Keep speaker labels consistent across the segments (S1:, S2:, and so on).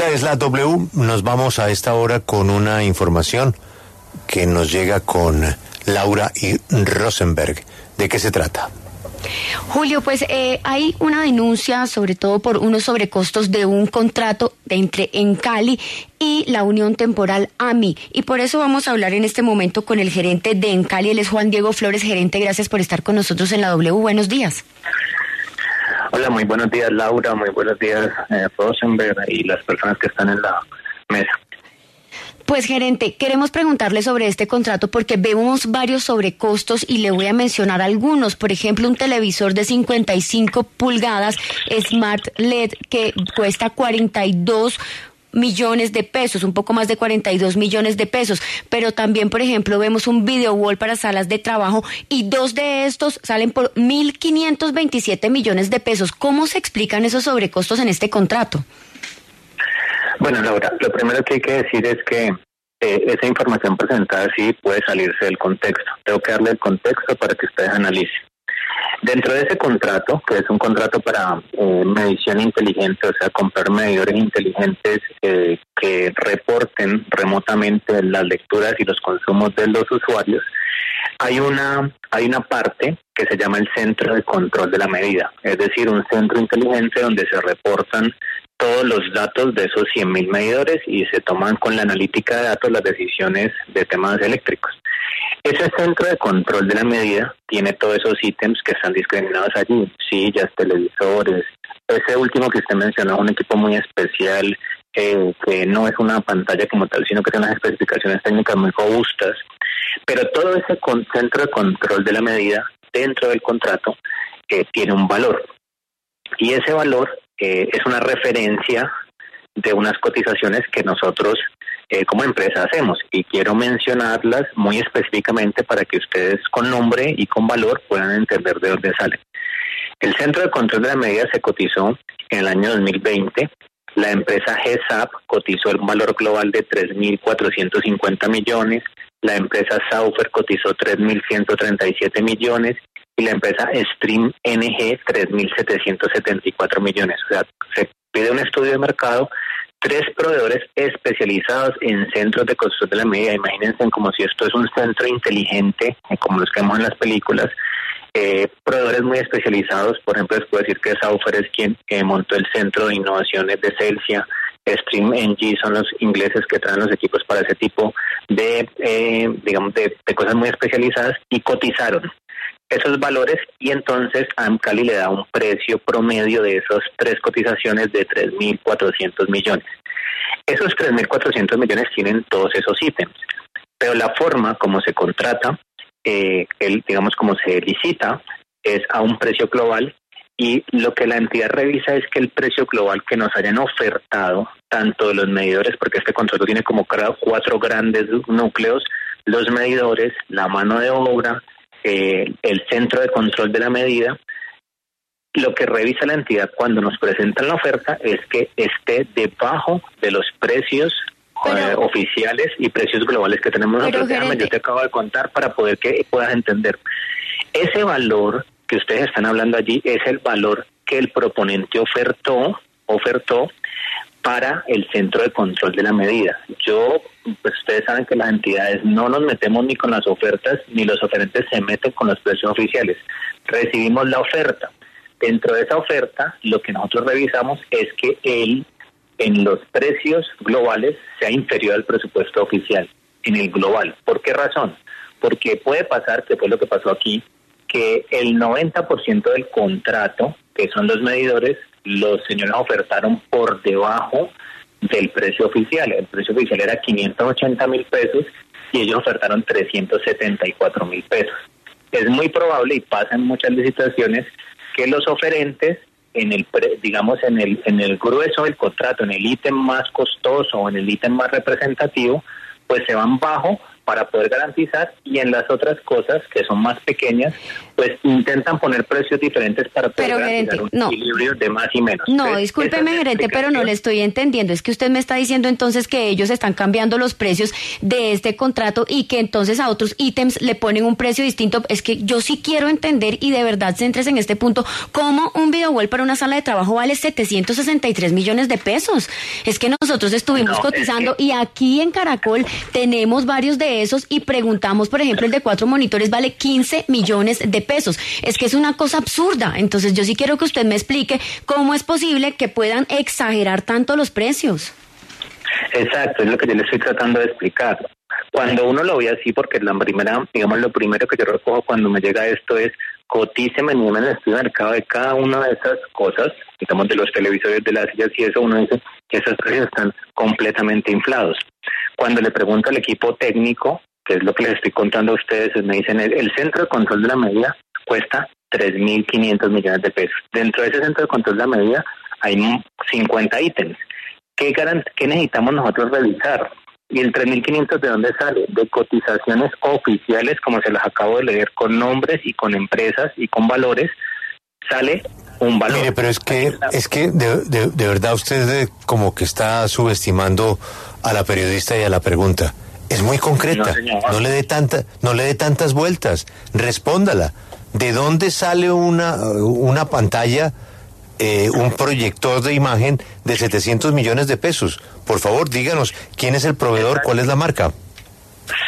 S1: Esta es la W. Nos vamos a esta hora con una información que nos llega con Laura y Rosenberg. ¿De qué se trata?
S2: Julio, pues eh, hay una denuncia, sobre todo por unos sobrecostos de un contrato entre Encali y la Unión Temporal AMI. Y por eso vamos a hablar en este momento con el gerente de Encali, él es Juan Diego Flores, gerente. Gracias por estar con nosotros en la W. Buenos días.
S3: Hola, muy buenos días Laura, muy buenos días eh, Rosenberg y las personas que están en la mesa.
S2: Pues gerente, queremos preguntarle sobre este contrato porque vemos varios sobrecostos y le voy a mencionar algunos. Por ejemplo, un televisor de 55 pulgadas Smart LED que cuesta 42 millones de pesos, un poco más de 42 millones de pesos, pero también, por ejemplo, vemos un video wall para salas de trabajo y dos de estos salen por 1.527 millones de pesos. ¿Cómo se explican esos sobrecostos en este contrato?
S3: Bueno, Laura, lo primero que hay que decir es que eh, esa información presentada sí puede salirse del contexto. Tengo que darle el contexto para que ustedes analicen. Dentro de ese contrato, que es un contrato para eh, medición inteligente, o sea, comprar medidores inteligentes eh, que reporten remotamente las lecturas y los consumos de los usuarios, hay una, hay una parte que se llama el centro de control de la medida, es decir, un centro inteligente donde se reportan todos los datos de esos 100.000 medidores y se toman con la analítica de datos las decisiones de temas eléctricos. Ese centro de control de la medida tiene todos esos ítems que están discriminados allí, sillas, televisores. Ese último que usted mencionó un equipo muy especial, eh, que no es una pantalla como tal, sino que tiene unas especificaciones técnicas muy robustas. Pero todo ese centro de control de la medida dentro del contrato eh, tiene un valor. Y ese valor es una referencia de unas cotizaciones que nosotros eh, como empresa hacemos y quiero mencionarlas muy específicamente para que ustedes con nombre y con valor puedan entender de dónde salen. El Centro de Control de la Medida se cotizó en el año 2020. La empresa GESAP cotizó el valor global de 3.450 millones. La empresa Saufer cotizó 3.137 millones y la empresa Stream NG 3.774 millones. O sea, se pide un estudio de mercado, tres proveedores especializados en centros de construcción de la medida. Imagínense como si esto es un centro inteligente, como los que vemos en las películas. Eh, proveedores muy especializados, por ejemplo, les puedo decir que Saufer es quien montó el centro de innovaciones de Celsia, Stream NG son los ingleses que traen los equipos para ese tipo de, eh, digamos, de, cosas muy especializadas y cotizaron esos valores y entonces AMCALI le da un precio promedio de esas tres cotizaciones de 3.400 millones. Esos 3.400 millones tienen todos esos ítems, pero la forma como se contrata, eh, el, digamos como se licita, es a un precio global y lo que la entidad revisa es que el precio global que nos hayan ofertado, tanto de los medidores, porque este contrato tiene como cuatro grandes núcleos, los medidores, la mano de obra, eh, el centro de control de la medida, lo que revisa la entidad cuando nos presentan la oferta es que esté debajo de los precios eh, oficiales y precios globales que tenemos nosotros. Déjame, yo te acabo de contar para poder que puedas entender. Ese valor que ustedes están hablando allí es el valor que el proponente ofertó, ofertó para el centro de control de la medida. Yo, pues ustedes saben que las entidades no nos metemos ni con las ofertas, ni los oferentes se meten con los precios oficiales. Recibimos la oferta. Dentro de esa oferta, lo que nosotros revisamos es que él, en los precios globales, sea inferior al presupuesto oficial, en el global. ¿Por qué razón? Porque puede pasar, que fue lo que pasó aquí, que el 90% del contrato, que son los medidores, los señores ofertaron por debajo del precio oficial. El precio oficial era 580 mil pesos y ellos ofertaron 374 mil pesos. Es muy probable y pasa en muchas licitaciones que los oferentes en el digamos en el en el grueso del contrato, en el ítem más costoso o en el ítem más representativo, pues se van bajo para poder garantizar y en las otras cosas que son más pequeñas, pues intentan poner precios diferentes para poder garantizar un equilibrio de más y menos.
S2: No, discúlpeme, gerente, pero no le estoy entendiendo. Es que usted me está diciendo entonces que ellos están cambiando los precios de este contrato y que entonces a otros ítems le ponen un precio distinto. Es que yo sí quiero entender y de verdad centres en este punto cómo un video wall para una sala de trabajo vale 763 millones de pesos. Es que nosotros estuvimos cotizando y aquí en Caracol tenemos varios de esos y preguntamos, por ejemplo, el de cuatro monitores vale 15 millones de pesos. Es que es una cosa absurda. Entonces yo sí quiero que usted me explique cómo es posible que puedan exagerar tanto los precios.
S3: Exacto, es lo que yo le estoy tratando de explicar. Cuando uno lo ve así, porque la primera, digamos, lo primero que yo recojo cuando me llega esto es cotíceme en el estudio de mercado de cada una de esas cosas, digamos, de los televisores, de las sillas y eso, uno dice que esos precios están completamente inflados. Cuando le pregunto al equipo técnico, que es lo que les estoy contando a ustedes, me dicen, el centro de control de la medida cuesta 3.500 millones de pesos. Dentro de ese centro de control de la medida hay 50 ítems. ¿Qué, ¿Qué necesitamos nosotros revisar? ¿Y el 3.500 de dónde sale? De cotizaciones oficiales, como se las acabo de leer, con nombres y con empresas y con valores, sale un valor.
S1: Mire, pero es que, es que de, de, verdad usted como que está subestimando a la periodista y a la pregunta. Es muy concreta. No, le dé tanta, no le dé tantas vueltas. Respóndala. ¿De dónde sale una, una pantalla, eh, un proyector de imagen de 700 millones de pesos? Por favor, díganos quién es el proveedor, cuál es la marca.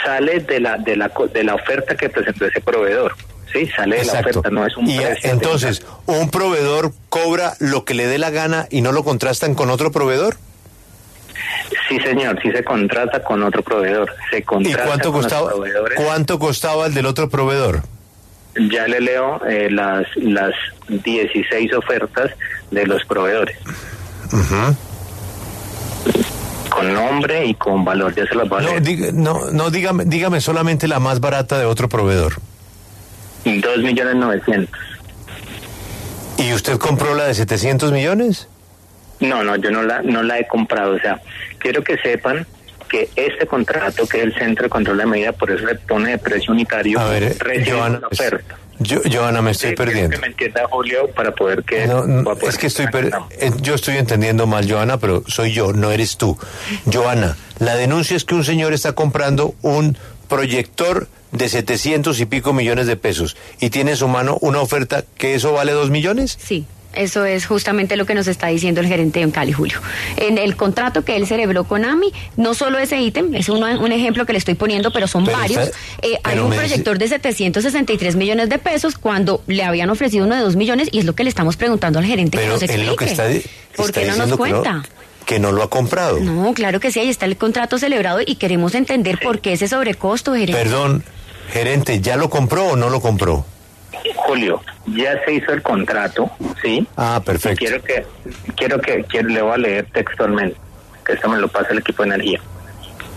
S3: Sale de la, de la, de la oferta que presentó ese proveedor. Sí, sale de la oferta, no es un y
S1: Entonces, ¿un proveedor cobra lo que le dé la gana y no lo contrastan con otro proveedor?
S3: Sí, señor, sí se contrata con otro proveedor. Se contrata
S1: ¿Y cuánto costaba, cuánto costaba el del otro proveedor?
S3: Ya le leo eh, las, las 16 ofertas de los proveedores. Con nombre y con valor, ya se las va a
S1: no, no, no, dígame, dígame solamente la más barata de otro proveedor.
S3: Dos millones novecientos.
S1: ¿Y usted compró la de 700 millones?
S3: No, no, yo no la, no la he comprado. O sea, quiero que sepan que este contrato, que es el Centro de Control de Medida, por eso le pone de precio unitario,
S1: a ver, Joana, oferta. Yo, Joana, me estoy perdiendo.
S3: Que me entienda Julio para poder que...
S1: es que estoy eh, yo estoy entendiendo mal, Joana, pero soy yo, no eres tú. Joana, la denuncia es que un señor está comprando un proyector de 700 y pico millones de pesos y tiene en su mano una oferta que eso vale dos millones?
S2: Sí. Eso es justamente lo que nos está diciendo el gerente en Cali, Julio. En el contrato que él celebró con AMI, no solo ese ítem, es un, un ejemplo que le estoy poniendo, pero son varios. Eh, hay un proyector de 763 millones de pesos cuando le habían ofrecido uno de 2 millones y es lo que le estamos preguntando al gerente
S1: que
S2: nos explique.
S1: Lo que está,
S2: ¿Por qué no nos cuenta?
S1: que no lo ha comprado.
S2: No, claro que sí, ahí está el contrato celebrado y queremos entender por qué ese sobrecosto, gerente.
S1: Perdón, gerente, ¿ya lo compró o no lo compró?
S3: Julio, ya se hizo el contrato, ¿sí?
S1: Ah, perfecto.
S3: quiero que, quiero que, quiero, le voy a leer textualmente, que esto me lo pasa el equipo de energía.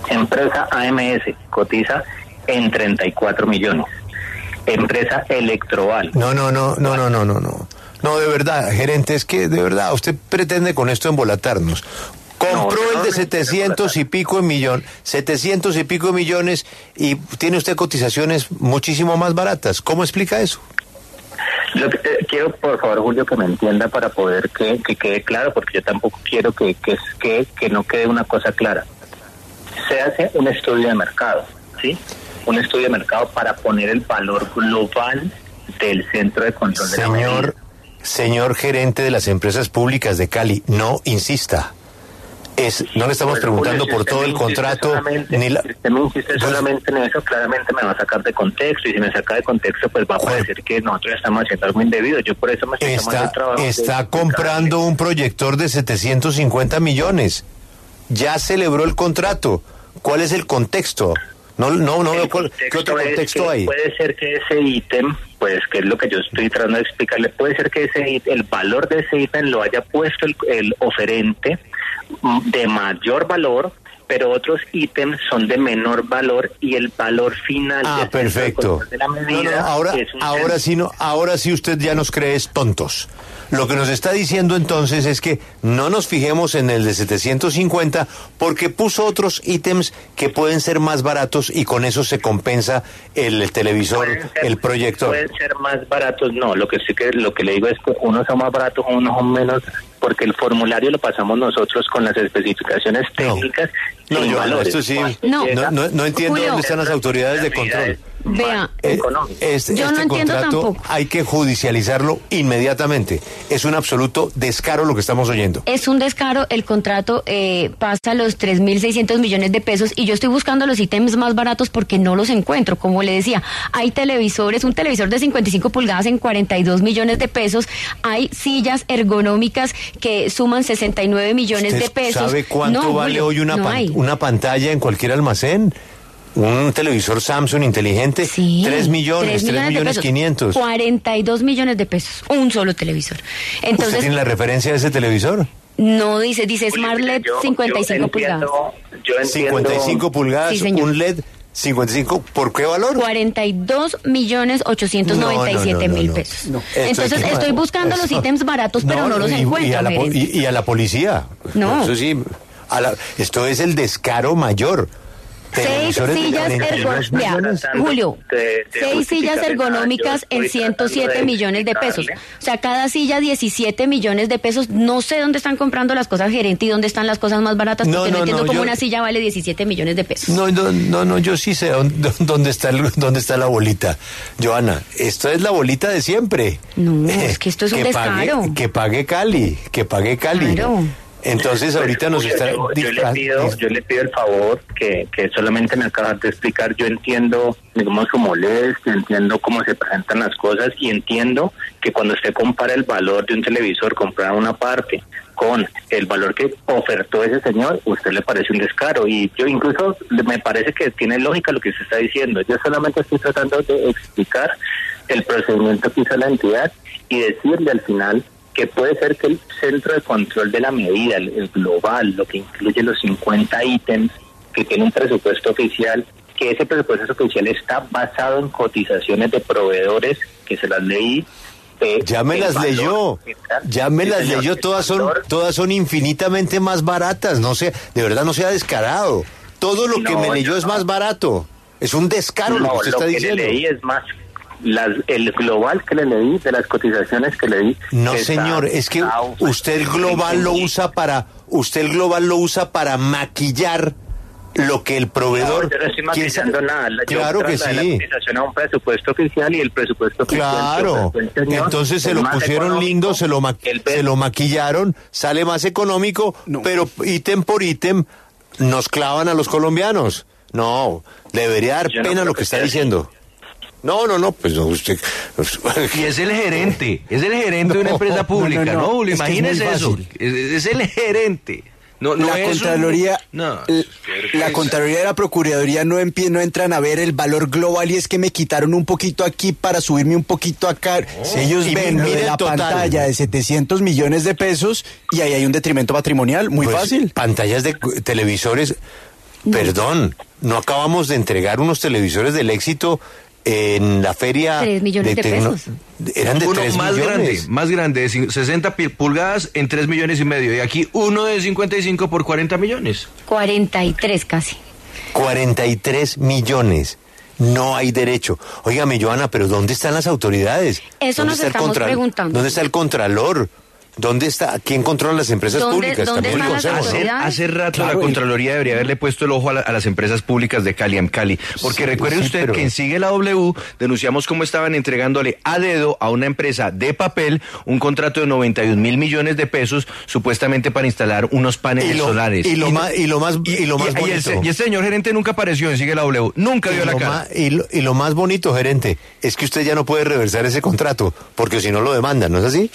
S3: Empresa AMS cotiza en 34 millones. Empresa Electroval.
S1: No, no, no, no, no, no, no, no. No, de verdad, gerente, es que de verdad usted pretende con esto embolatarnos. Compró el de 700 y pico en millón, 700 y pico millones y tiene usted cotizaciones muchísimo más baratas. ¿Cómo explica eso?
S3: Lo que, eh, quiero, por favor, Julio, que me entienda para poder que, quede claro, porque yo tampoco quiero que, que, que, que no quede una cosa clara. Se hace un estudio de mercado, ¿sí? Un estudio de mercado para poner el valor global del centro de control
S1: de Señor, señor gerente de las empresas públicas de Cali, no insista es no le estamos preguntando por todo el contrato
S3: ni la... si usted me insiste pues solamente en eso claramente me va a sacar de contexto y si me saca de contexto pues va a parecer que nosotros estamos haciendo algo indebido yo por eso me estoy
S1: está, el trabajo está comprando un proyector de 750 millones ya celebró el contrato ¿cuál es el contexto? No, no, no veo qué otro contexto hay.
S3: Puede ser que ese ítem, pues que es lo que yo estoy tratando de explicarle, puede ser que ese el valor de ese ítem lo haya puesto el, el oferente de mayor valor pero otros ítems son de menor valor y el valor final
S1: ah, perfecto. de la medida ahora, ahora sí no, ahora sí usted ya nos cree tontos. Lo que nos está diciendo entonces es que no nos fijemos en el de 750 porque puso otros ítems que pueden ser más baratos y con eso se compensa el, televisor, el proyector.
S3: Pueden ser más baratos, no. Lo que sí que lo que le digo es que unos son más baratos, unos son menos, porque el formulario lo pasamos nosotros con las especificaciones técnicas.
S1: No, yo, esto sí, no, no, entiendo dónde están las autoridades de control.
S2: Vea, eh,
S1: este, yo no este entiendo tampoco. Hay que judicializarlo inmediatamente. Es un absoluto descaro lo que estamos oyendo.
S2: Es un descaro. El contrato eh, pasa los 3.600 millones de pesos y yo estoy buscando los ítems más baratos porque no los encuentro. Como le decía, hay televisores, un televisor de 55 pulgadas en 42 millones de pesos. Hay sillas ergonómicas que suman 69 millones de pesos.
S1: ¿Sabe cuánto vale hoy una, una pantalla en cualquier almacén? un televisor Samsung inteligente, sí, 3 millones, 3 millones, 500.
S2: 42 millones de pesos, un solo televisor. Entonces,
S1: ¿Usted tiene la referencia de ese televisor?
S2: No, dice, dice Smart LED 55 pulgadas.
S3: Yo entiendo,
S1: 55 pulgadas, un LED 55, ¿por qué valor?
S2: 42 millones 897 mil pesos. Entonces estoy buscando los ítems baratos, pero no, los encuentro.
S1: Y a, la, policía. No. Eso sí, esto es el descaro mayor.
S2: Seis sillas ergonómicas, Julio, seis sillas ergonómicas en 107 millones de pesos. O sea, cada silla 17 millones de pesos. No sé dónde están comprando las cosas gerente y dónde están las cosas más baratas, porque no, entiendo cómo una silla vale 17 millones de pesos.
S1: No, no, no, yo sí sé dónde está, dónde está la bolita. Joana, esto es la bolita de siempre.
S2: No, es que esto es un descaro.
S1: que pague Cali, que pague Cali. Claro. Entonces ahorita nos está...
S3: Yo, le pido, yo le pido el favor que, que solamente me acabas de explicar, yo entiendo digamos su molestia, entiendo cómo se presentan las cosas y entiendo que cuando usted compara el valor de un televisor, comprar una parte con el valor que ofertó ese señor, usted le parece un descaro y yo incluso me parece que tiene lógica lo que se está diciendo. Yo solamente estoy tratando de explicar el procedimiento que hizo la entidad y decirle al final que puede ser que el centro de control de la medida, el, global, lo que incluye los 50 ítems que tiene un presupuesto oficial, que ese presupuesto oficial está basado en cotizaciones de proveedores, que se las leí.
S1: ya me las leyó, ya me las leyó, todas son, todas son infinitamente más baratas, no sé, de verdad no sea descarado. Todo lo que me leyó es más barato. Es un descaro lo que usted está diciendo.
S3: Que leí es más el global que le leí, de las cotizaciones que le di.
S1: No, señor, es que usted el global lo usa para, usted el global lo usa para maquillar lo que el proveedor.
S3: No, yo no estoy maquillando nada.
S1: claro que sí. La
S3: cotización a un presupuesto oficial y el presupuesto
S1: Claro. Entonces se lo pusieron lindo, se lo, se lo maquillaron, sale más económico, pero ítem por ítem nos clavan a los colombianos. No, debería dar pena lo que está diciendo. No, no, no, pues usted.
S4: Y es el gerente, es el gerente de una empresa pública, ¿no? no, Imagínese eso. Es, el gerente. No,
S5: la Contraloría, no, la Contraloría de la Procuraduría no, no entran a ver el valor global y es que me quitaron un poquito aquí para subirme un poquito acá. si ellos ven lo de la pantalla de 700 millones de pesos y ahí hay un detrimento patrimonial, muy pues, fácil.
S1: Pantallas de televisores, perdón, no acabamos de entregar unos televisores del éxito en la feria...
S2: 3 millones de, pesos.
S1: Eran de
S4: uno
S1: más
S4: grande, más grande, de 60 pulgadas en 3 millones y medio. Y aquí uno de 55 por 40 millones.
S2: 43 casi.
S1: 43 millones. No hay derecho. Óigame, Joana, pero ¿dónde están las autoridades?
S2: Eso nos estamos preguntando.
S1: ¿Dónde está el contralor? ¿Dónde está? ¿Quién controla las empresas públicas?
S2: ¿dónde
S4: hace, rato la Contraloría debería haberle puesto el ojo a, las empresas públicas de Cali Cali. Porque recuerde usted que en Sigue la W denunciamos cómo estaban entregándole a dedo a una empresa de papel un contrato de 91 mil millones de pesos supuestamente para instalar unos paneles solares.
S1: Y lo, más, y lo más, y, lo más
S4: bonito. Y, el, señor gerente nunca apareció en Sigue la W. Nunca dio la cara.
S1: y, lo, y lo más bonito, gerente, es que usted ya no puede reversar ese contrato porque si no lo demandan, ¿no es así?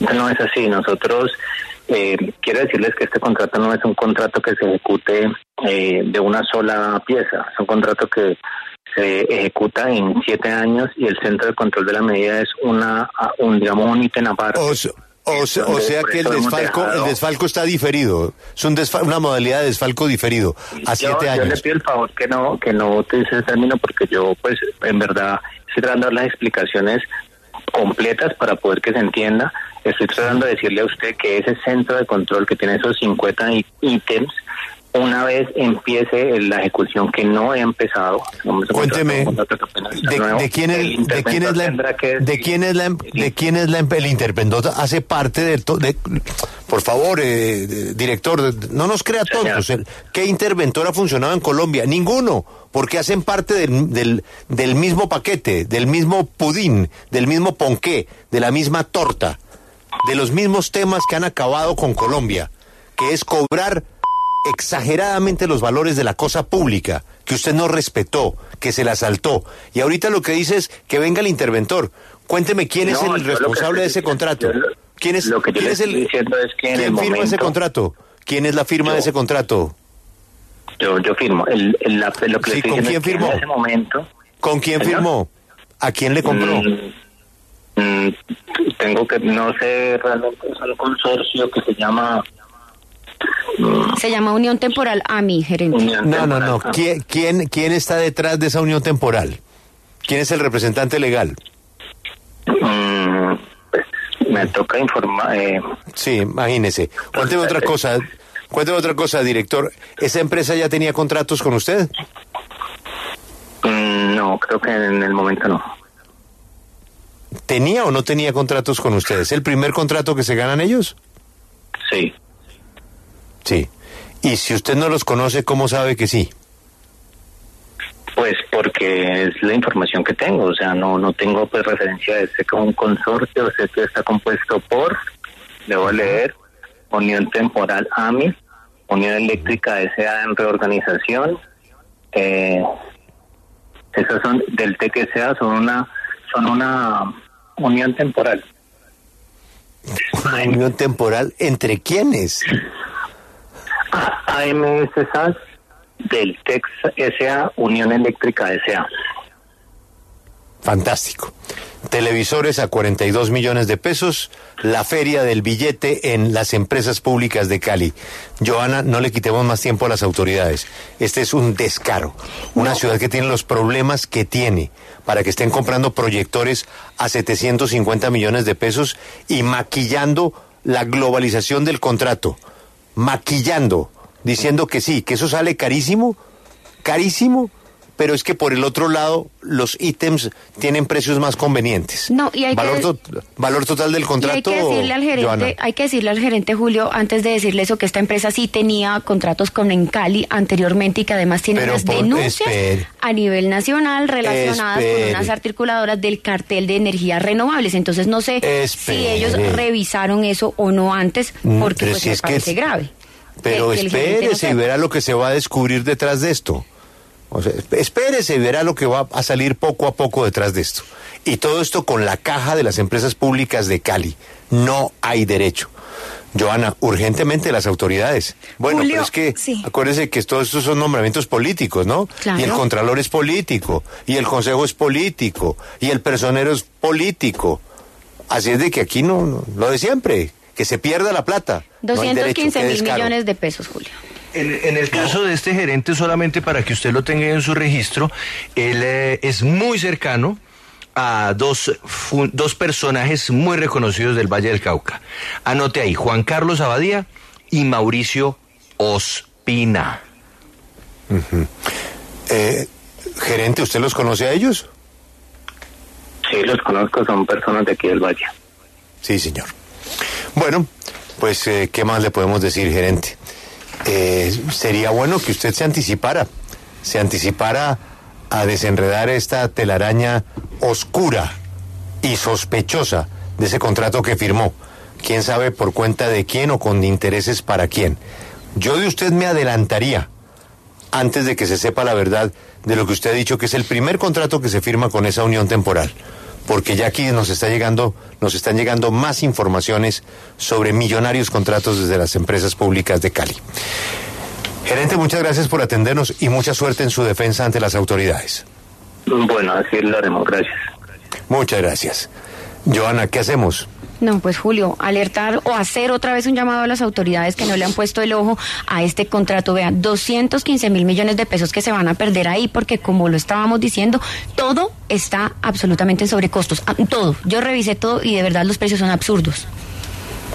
S3: No es así. Nosotros, eh, quiero decirles que este contrato no es un contrato que se ejecute eh, de una sola pieza. Es un contrato que se ejecuta en siete años y el centro de control de la medida es una un digamos un ítem aparte.
S1: O, sea, que el desfalco, el desfalco está diferido. Es un una modalidad de desfalco diferido a siete años.
S3: Yo le pido el favor que no que no utilice ese término porque yo, pues, en verdad, estoy tratando de dar las explicaciones completas para poder que se entienda. Estoy tratando de decirle a usted que ese centro de control que tiene esos 50 ítems una vez empiece la ejecución que no he empezado.
S1: Cuénteme, de, quién es, de quién es la, de quién es la, de quién es la, el interventor hace parte de, de por favor, eh, director, no nos crea tontos. ¿Qué interventor ha funcionado en Colombia? Ninguno, porque hacen parte del, del, del mismo paquete, del mismo pudín, del mismo ponqué, de la misma torta, de los mismos temas que han acabado con Colombia, que es cobrar exageradamente los valores de la cosa pública, que usted no respetó, que se la saltó. Y ahorita lo que dice es que venga el interventor. Cuénteme quién es el responsable de ese contrato. ¿Quién es,
S3: lo que yo es el, diciendo es que
S1: ¿quién firma ese contrato? ¿Quién es la firma de ese contrato?
S3: Yo, yo firmo. El, lo que
S1: ¿con quién firmó?
S3: En ese momento,
S1: ¿Con quién firmó? ¿A quién le compró?
S3: Mm, mm, tengo que, no sé realmente, es un consorcio que se llama
S2: se llama Unión Temporal AMI, gerente.
S1: no, no, no. ¿Quién, quién, está detrás de esa unión temporal? ¿Quién es el representante legal?
S3: Mm, pues, me toca informar. Eh.
S1: Sí, imagínese. Cuénteme otra cosa. Cuénteme otra cosa, director. ¿Esa empresa ya tenía contratos con usted?
S3: Mm, no, creo que en el momento no.
S1: ¿Tenía o no tenía contratos con ustedes? ¿El primer contrato que se ganan ellos?
S3: Sí.
S1: Sí. Y si usted no los conoce, ¿cómo sabe que sí?
S3: Pues porque es la información que tengo, o sea, no no tengo pues referencia de ese un consorcio, sé que está compuesto por, debo leer, Unión Temporal AMI, Unión Eléctrica S.A. en reorganización, eh, esas son del TQSA, son una son una unión temporal.
S1: ¿Una unión temporal entre quiénes?
S3: AMS SAS del TEX SA, Unión Eléctrica SA.
S1: Fantástico. Televisores a 42 millones de pesos, la feria del billete en las empresas públicas de Cali. Joana, no le quitemos más tiempo a las autoridades. Este es un descaro. Una ciudad que tiene los problemas que tiene para que estén comprando proyectores a 750 millones de pesos y maquillando la globalización del contrato maquillando, diciendo que sí, que eso sale carísimo, carísimo, pero es que por el otro lado los ítems tienen precios más convenientes.
S2: No, y hay
S1: valor, que, valor total del contrato.
S2: hay que decirle al gerente, hay que decirle al gerente Julio antes de decirle eso que esta empresa sí tenía contratos con Encali anteriormente y que además tiene unas denuncias a nivel nacional relacionadas con unas articuladoras del cartel de energías renovables. Entonces no sé si ellos revisaron eso o no antes porque pues me parece grave.
S1: Pero espérese y verá lo que se va a descubrir detrás de esto. O sea, espérese y verá lo que va a salir poco a poco detrás de esto. Y todo esto con la caja de las empresas públicas de Cali. No hay derecho. Joana, urgentemente las autoridades. Bueno, pero es que acuérdese que todos estos son nombramientos políticos, ¿no? Y el contralor es político, y el consejo es político, y el personero es político. Así es de que aquí no, lo de siempre, que se pierda la plata.
S2: 215 mil millones de pesos, Julio.
S4: En, el caso de este gerente, solamente para que usted lo tenga en su registro, él eh, es muy cercano a dos, dos personajes muy reconocidos del Valle del Cauca. Anote ahí, Juan Carlos Abadía y Mauricio Ospina.
S1: Eh, gerente, ¿usted los conoce a ellos?
S3: Sí, los conozco, son personas de aquí del Valle.
S1: Sí, señor. Bueno, pues, eh, ¿qué más le podemos decir, gerente? Eh, sería bueno que usted se anticipara, se anticipara a desenredar esta telaraña oscura y sospechosa de ese contrato que firmó. Quién sabe por cuenta de quién o con intereses para quién. Yo de usted me adelantaría antes de que se sepa la verdad de lo que usted ha dicho, que es el primer contrato que se firma con esa unión temporal porque ya aquí nos está llegando, nos están llegando más informaciones sobre millonarios contratos desde las empresas públicas de Cali. Gerente, muchas gracias por atendernos y mucha suerte en su defensa ante las autoridades.
S3: Bueno, así lo haremos, gracias.
S1: Muchas gracias. Joana, ¿qué hacemos?
S2: No, pues Julio, alertar o hacer otra vez un llamado a las autoridades que no le han puesto el ojo a este contrato. Vean, 215 mil millones de pesos que se van a perder ahí porque como lo estábamos diciendo, todo está absolutamente en sobrecostos. Ah, todo. Yo revisé todo y de verdad los precios son absurdos.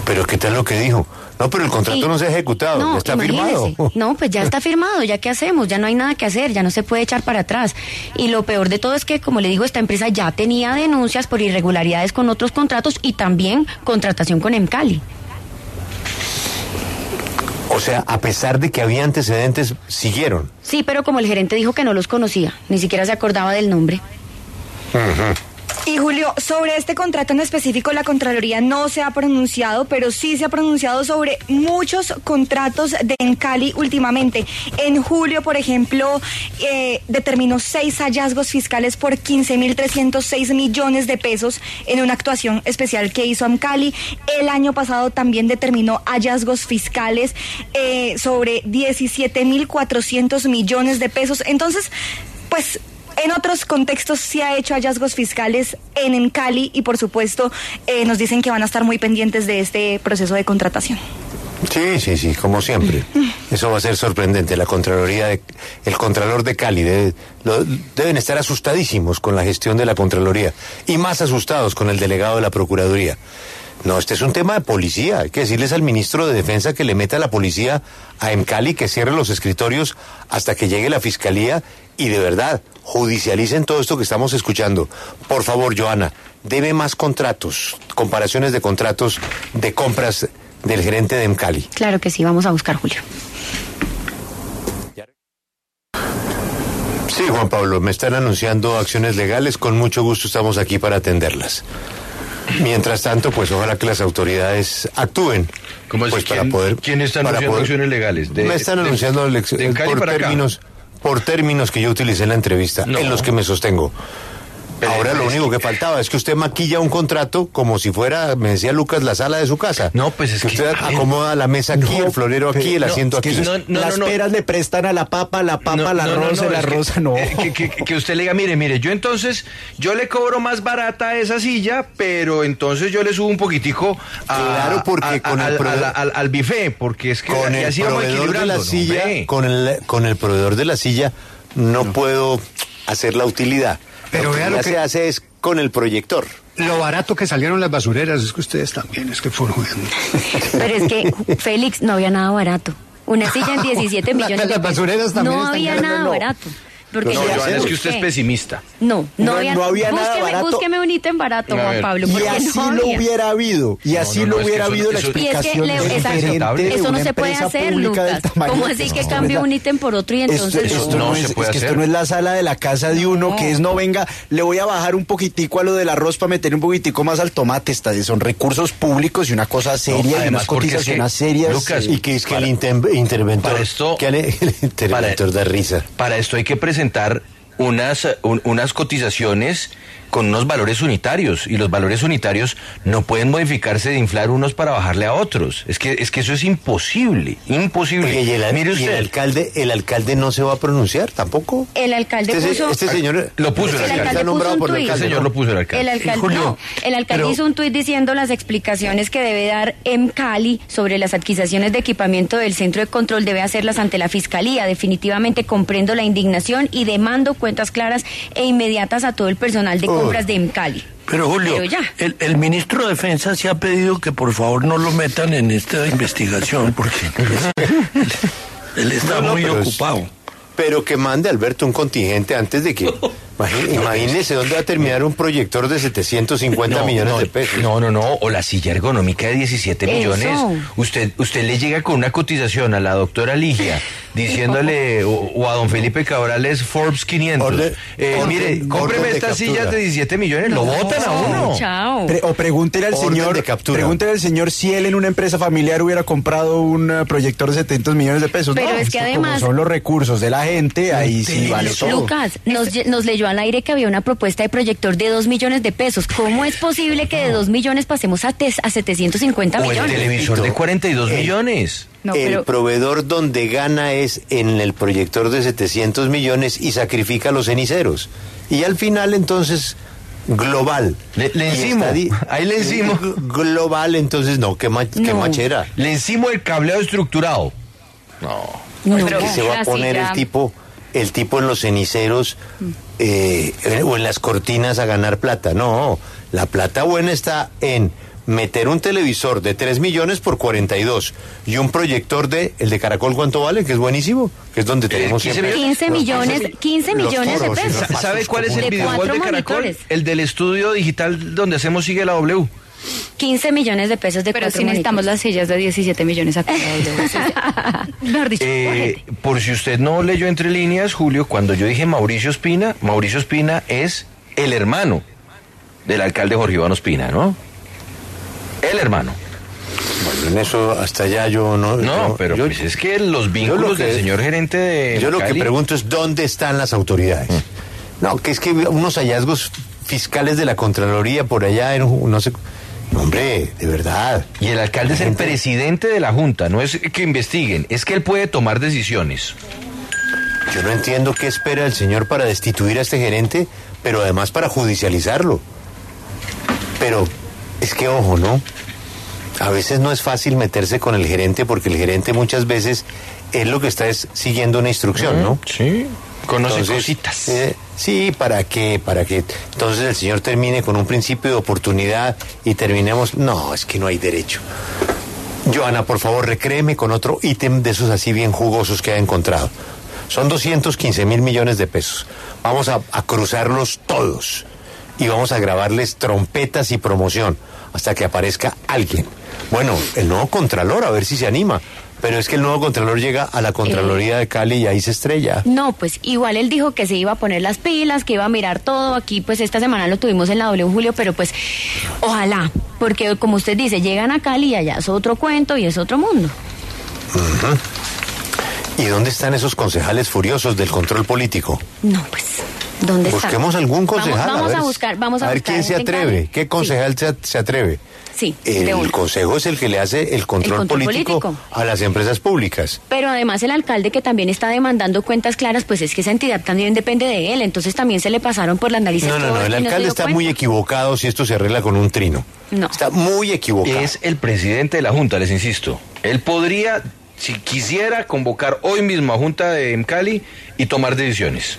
S1: Pero ¿qué tal lo que dijo? No, pero el contrato no se ha ejecutado, no, está firmado.
S2: No, pues ya está firmado, ya qué hacemos, ya no hay nada que hacer, ya no se puede echar para atrás. Y lo peor de todo es que, como le digo, esta empresa ya tenía denuncias por irregularidades con otros contratos y también contratación con Emcali.
S1: O sea, a pesar de que había antecedentes, siguieron.
S2: Sí, pero como el gerente dijo que no los conocía, ni siquiera se acordaba del nombre.
S6: Y Julio, sobre este contrato en específico la Contraloría no se ha pronunciado, pero sí se ha pronunciado sobre muchos contratos de Encali últimamente. En julio, por ejemplo, eh, determinó seis hallazgos fiscales por 15.306 millones de pesos en una actuación especial que hizo Amcali. El año pasado también determinó hallazgos fiscales eh, sobre 17.400 millones de pesos. Entonces, pues en otros contextos sí ha hecho hallazgos fiscales en, Cali y por supuesto eh, nos dicen que van a estar muy pendientes de este proceso de contratación.
S1: Sí, sí, sí, como siempre. Eso va a ser sorprendente. La Contraloría, de, el Contralor de Cali deben estar asustadísimos con la gestión de la Contraloría y más asustados con el delegado de la Procuraduría. No, este es un tema de policía. Hay que decirles al ministro de Defensa que le meta a la policía a Emcali, que cierre los escritorios hasta que llegue la fiscalía y de verdad judicialicen todo esto que estamos escuchando. Por favor, Joana, debe más contratos, comparaciones de contratos de compras del gerente de Emcali.
S2: Claro que sí, vamos a buscar, Julio.
S1: Sí, Juan Pablo, me están anunciando acciones legales. Con mucho gusto estamos aquí para atenderlas. Mientras tanto, pues ojalá que las autoridades actúen.
S4: ¿Cómo es?
S1: Pues,
S4: para
S1: poder,
S4: ¿Quién está anunciando acciones legales?
S1: me están anunciando por términos, por términos que yo utilicé en la entrevista, en los que me sostengo. Ahora lo único que faltaba es que usted maquilla un contrato como si fuera, me decía Lucas, la sala de su casa.
S4: No, pues es que,
S1: usted acomoda la mesa aquí, el florero aquí, el asiento aquí.
S5: las peras le prestan a la papa, la papa, la rosa, la rosa, no.
S4: Que, usted le diga, mire, mire, yo entonces, yo le cobro más barata esa silla, pero entonces yo le subo un poquitico
S1: claro, porque con el
S4: al, al, buffet, porque es que
S1: con el proveedor de la silla, con el, con el proveedor de la silla, no. puedo hacer la utilidad. Pero lo que lo que se hace es con el proyector.
S7: Lo barato que salieron las basureras, es que ustedes también, es que fueron jugando.
S2: Pero es que, Félix, no había nada barato. Una silla en 17 millones de.
S7: Las basureras también
S2: No había nada barato.
S4: Porque no, es que usted es pesimista.
S2: No, no, había,
S5: no había nada barato.
S2: Búsqueme un ítem barato, Juan Pablo.
S5: Y así lo hubiera habido. Y así lo hubiera habido la explicación.
S2: Eso no se puede hacer, Lucas. ¿Cómo así que cambie un ítem por otro y entonces
S5: esto, no, es, que esto no es la sala de la casa de uno, que es no venga, le voy a bajar un poquitico a lo del arroz para meter un poquitico más al tomate. Son recursos públicos y una cosa seria y unas cotizaciones serias.
S1: Lucas, y que es que el interventor, que el interventor da risa.
S4: Para esto hay que presentar unas, unas cotizaciones con unos valores unitarios y los valores unitarios no pueden modificarse de inflar unos para bajarle a otros. Es que es que eso es imposible, imposible.
S1: y el, Mire usted, el alcalde, el alcalde no se va a pronunciar tampoco.
S2: El alcalde
S1: este,
S2: puso
S1: este señor
S4: lo puso
S2: el, alcalde, nombrado por el
S4: señor lo puso el alcalde.
S2: El alcalde, no, el alcalde hizo un tuit diciendo las explicaciones que debe dar en Cali sobre las adquisiciones de equipamiento del centro de control debe hacerlas ante la fiscalía. Definitivamente comprendo la indignación y demando cuentas claras e inmediatas a todo el personal de de Cali.
S7: Pero Julio, el, ministro de Defensa se ha pedido que por favor no lo metan en esta investigación porque él, está muy ocupado.
S1: pero que mande Alberto un contingente antes de que Imagínese dónde va a terminar un proyector de 750 millones de pesos.
S4: No, no, no, o la silla ergonómica de 17 millones. Usted usted le llega con una cotización a la doctora Ligia diciéndole o, a don Felipe Cabrales Forbes 500. eh, mire, cómpreme estas sillas de 17 millones, lo votan a uno.
S2: Chao.
S5: o pregúntele al señor, pregúntele al señor si él en una empresa familiar hubiera comprado un uh, proyector de 700 millones de pesos.
S2: Pero es que además
S5: son los recursos de la gente, ahí sí vale todo.
S2: Lucas, nos, nos leyó al aire que había una propuesta de proyector de 2 millones de pesos. ¿Cómo es posible que de 2 millones pasemos a, a 750 millones?
S4: O el televisor de 42 millones.
S1: El proveedor donde gana es en el proyector de 700 millones y sacrifica los ceniceros. Y al final entonces global.
S4: Le, encimo, ahí le encimo.
S1: Global, entonces no, qué, machera.
S4: Le encimo el cableado estructurado.
S1: No. no pero que se va a poner el tipo, el tipo en los ceniceros eh, o en las cortinas a ganar plata. No, la plata buena está en meter un televisor de 3 millones por 42 y un proyector de el de Caracol cuánto vale, que es buenísimo, que es donde tenemos
S2: 15, 15 millones, 15 millones de pesos.
S4: ¿Sabe cuál es el videogol de Caracol? El del estudio digital donde hacemos sigue la W.
S2: 15 millones de pesos de
S6: Pero si necesitamos las sillas de 17 millones acá.
S4: eh, por si usted no leyó entre líneas, Julio, cuando yo dije Mauricio Espina, Mauricio Espina es el hermano del alcalde Jorge Iván Espina, ¿no? El hermano.
S1: Bueno, en eso hasta allá yo no.
S4: No, pero pues es que los vínculos del señor gerente de.
S1: Yo lo que pregunto es dónde están las autoridades. Mm. No, que es que unos hallazgos fiscales de la Contraloría por allá, en, no sé. Hombre, de verdad.
S4: Y el alcalde es el presidente de la Junta, no es que investiguen, es que él puede tomar decisiones.
S1: Yo no entiendo qué espera el señor para destituir a este gerente, pero además para judicializarlo. Pero es que ojo, ¿no? A veces no es fácil meterse con el gerente porque el gerente muchas veces es lo que está es siguiendo una instrucción, ¿no?
S4: Sí. Conoce cositas.
S1: Eh, sí, ¿para qué? Para que entonces el señor termine con un principio de oportunidad y terminemos. No, es que no hay derecho. Joana, por favor, recréeme con otro ítem de esos así bien jugosos que ha encontrado. Son 215 mil millones de pesos. Vamos a cruzarlos todos y vamos a grabarles trompetas y promoción hasta que aparezca alguien. Bueno, el nuevo Contralor, a ver si se anima. Pero es que el nuevo Contralor llega a la Contraloría de Cali y ahí se estrella.
S2: No, pues igual él dijo que se iba a poner las pilas, que iba a mirar todo. Aquí, pues esta semana lo tuvimos en la W Julio, pero pues ojalá, porque como usted dice, llegan a Cali y allá es otro cuento y es otro mundo.
S1: ¿Y dónde están esos concejales furiosos del control político?
S2: No, pues ¿Dónde
S1: Busquemos algún concejal.
S2: Vamos, a, buscar, vamos a,
S1: ver quién se atreve, qué concejal se, atreve.
S2: Sí,
S1: el consejo es el que le hace el control, político, a las empresas públicas.
S2: Pero además el alcalde que también está demandando cuentas claras, pues es que esa entidad también depende de él, entonces también se le pasaron por la nariz.
S1: No, no, no, el alcalde está muy equivocado si esto se arregla con un trino. No. Está muy equivocado.
S4: Es el presidente de la Junta, les insisto. Él podría, si quisiera, convocar hoy mismo a Junta de Cali y tomar decisiones.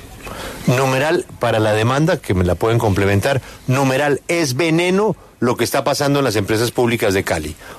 S1: Numeral para la demanda, que me la pueden complementar. Numeral es veneno lo que está pasando en las empresas públicas de Cali.